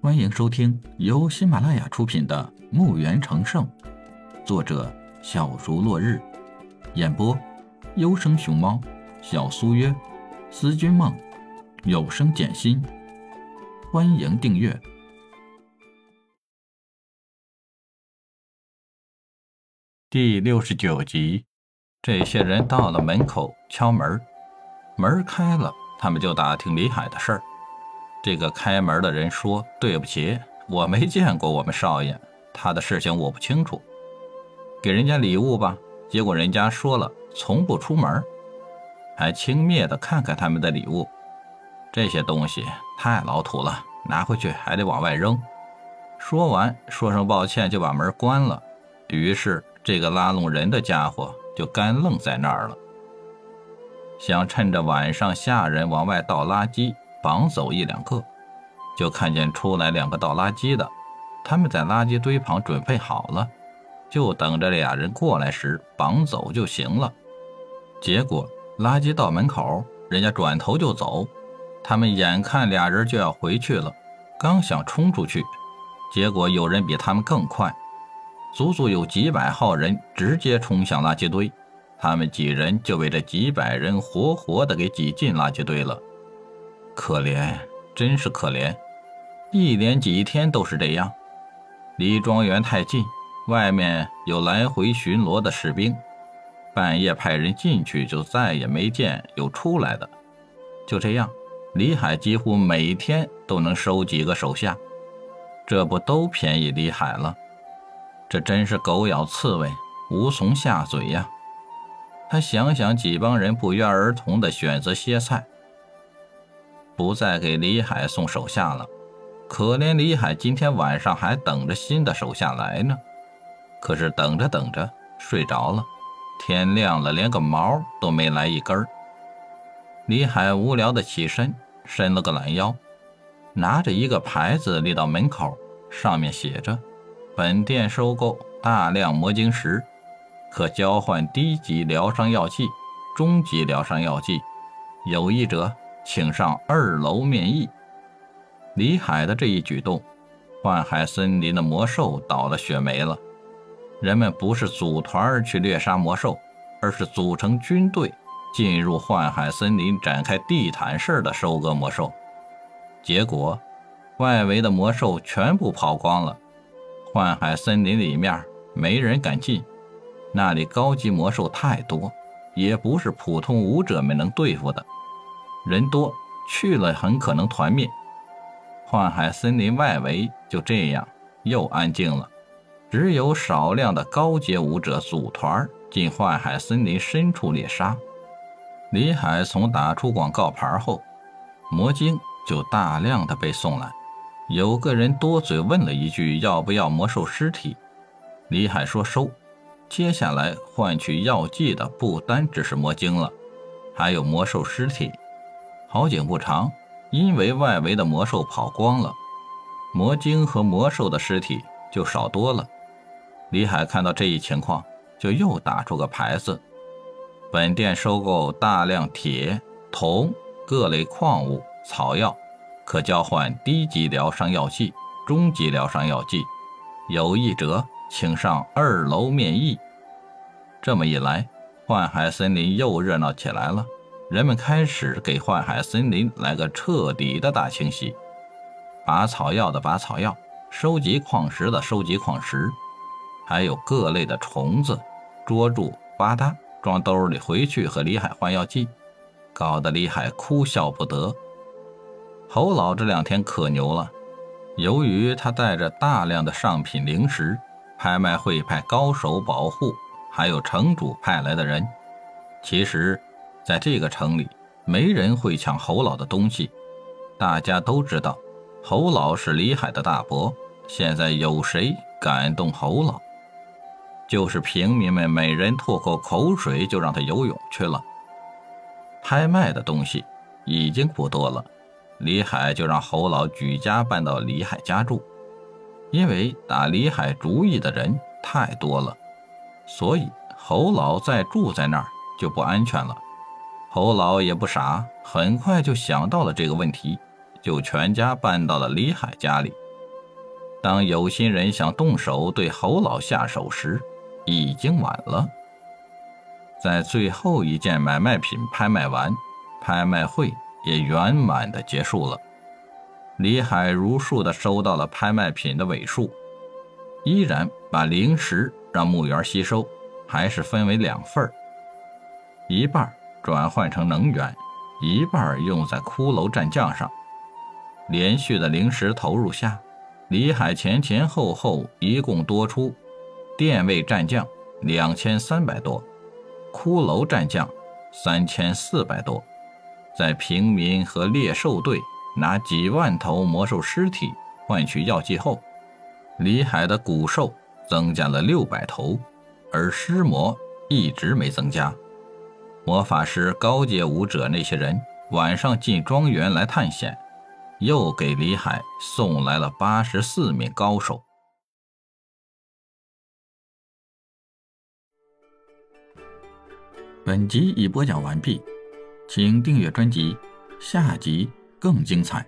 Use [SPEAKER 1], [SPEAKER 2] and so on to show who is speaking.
[SPEAKER 1] 欢迎收听由喜马拉雅出品的《墓园成圣》，作者小竹落日，演播优生熊猫、小苏约、思君梦、有声简心。欢迎订阅第六十九集。这些人到了门口敲门，门开了，他们就打听李海的事儿。这个开门的人说：“对不起，我没见过我们少爷，他的事情我不清楚。给人家礼物吧。”结果人家说了，从不出门，还轻蔑地看看他们的礼物。这些东西太老土了，拿回去还得往外扔。说完，说声抱歉就把门关了。于是，这个拉拢人的家伙。就干愣在那儿了，想趁着晚上下人往外倒垃圾，绑走一两个，就看见出来两个倒垃圾的，他们在垃圾堆旁准备好了，就等着俩人过来时绑走就行了。结果垃圾到门口，人家转头就走，他们眼看俩人就要回去了，刚想冲出去，结果有人比他们更快。足足有几百号人直接冲向垃圾堆，他们几人就被这几百人活活的给挤进垃圾堆了。可怜，真是可怜！一连几天都是这样。离庄园太近，外面有来回巡逻的士兵，半夜派人进去，就再也没见有出来的。就这样，李海几乎每天都能收几个手下，这不都便宜李海了？这真是狗咬刺猬，无从下嘴呀！他想想，几帮人不约而同地选择歇菜，不再给李海送手下了。可怜李海今天晚上还等着新的手下来呢。可是等着等着睡着了，天亮了连个毛都没来一根李海无聊的起身，伸了个懒腰，拿着一个牌子立到门口，上面写着。本店收购大量魔晶石，可交换低级疗伤药剂、中级疗伤药剂。有意者请上二楼面议。李海的这一举动，幻海森林的魔兽倒了血霉了。人们不是组团去猎杀魔兽，而是组成军队进入幻海森林，展开地毯式的收割魔兽。结果，外围的魔兽全部跑光了。幻海森林里面没人敢进，那里高级魔兽太多，也不是普通武者们能对付的。人多去了很可能团灭。幻海森林外围就这样又安静了，只有少量的高阶武者组团进幻海森林深处猎杀。李海从打出广告牌后，魔晶就大量的被送来。有个人多嘴问了一句：“要不要魔兽尸体？”李海说：“收。”接下来换取药剂的不单只是魔晶了，还有魔兽尸体。好景不长，因为外围的魔兽跑光了，魔晶和魔兽的尸体就少多了。李海看到这一情况，就又打出个牌子：“本店收购大量铁、铜、各类矿物、草药。”可交换低级疗伤药剂、中级疗伤药剂，有意者请上二楼面议。这么一来，幻海森林又热闹起来了。人们开始给幻海森林来个彻底的大清洗：拔草药的拔草药，收集矿石的收集矿石，还有各类的虫子，捉住吧嗒装兜里回去和李海换药剂，搞得李海哭笑不得。侯老这两天可牛了，由于他带着大量的上品灵石，拍卖会派高手保护，还有城主派来的人。其实，在这个城里，没人会抢侯老的东西。大家都知道，侯老是李海的大伯。现在有谁敢动侯老？就是平民们，每人吐口口水就让他游泳去了。拍卖的东西已经不多了。李海就让侯老举家搬到李海家住，因为打李海主意的人太多了，所以侯老再住在那儿就不安全了。侯老也不傻，很快就想到了这个问题，就全家搬到了李海家里。当有心人想动手对侯老下手时，已经晚了。在最后一件买卖品拍卖完，拍卖会也圆满的结束了。李海如数的收到了拍卖品的尾数，依然把灵石让墓园吸收，还是分为两份儿，一半转换成能源，一半用在骷髅战将上。连续的灵石投入下，李海前前后后一共多出电位战将两千三百多。骷髅战将三千四百多，在平民和猎兽队拿几万头魔兽尸体换取药剂后，李海的古兽增加了六百头，而尸魔一直没增加。魔法师、高阶武者那些人晚上进庄园来探险，又给李海送来了八十四名高手。本集已播讲完毕，请订阅专辑，下集更精彩。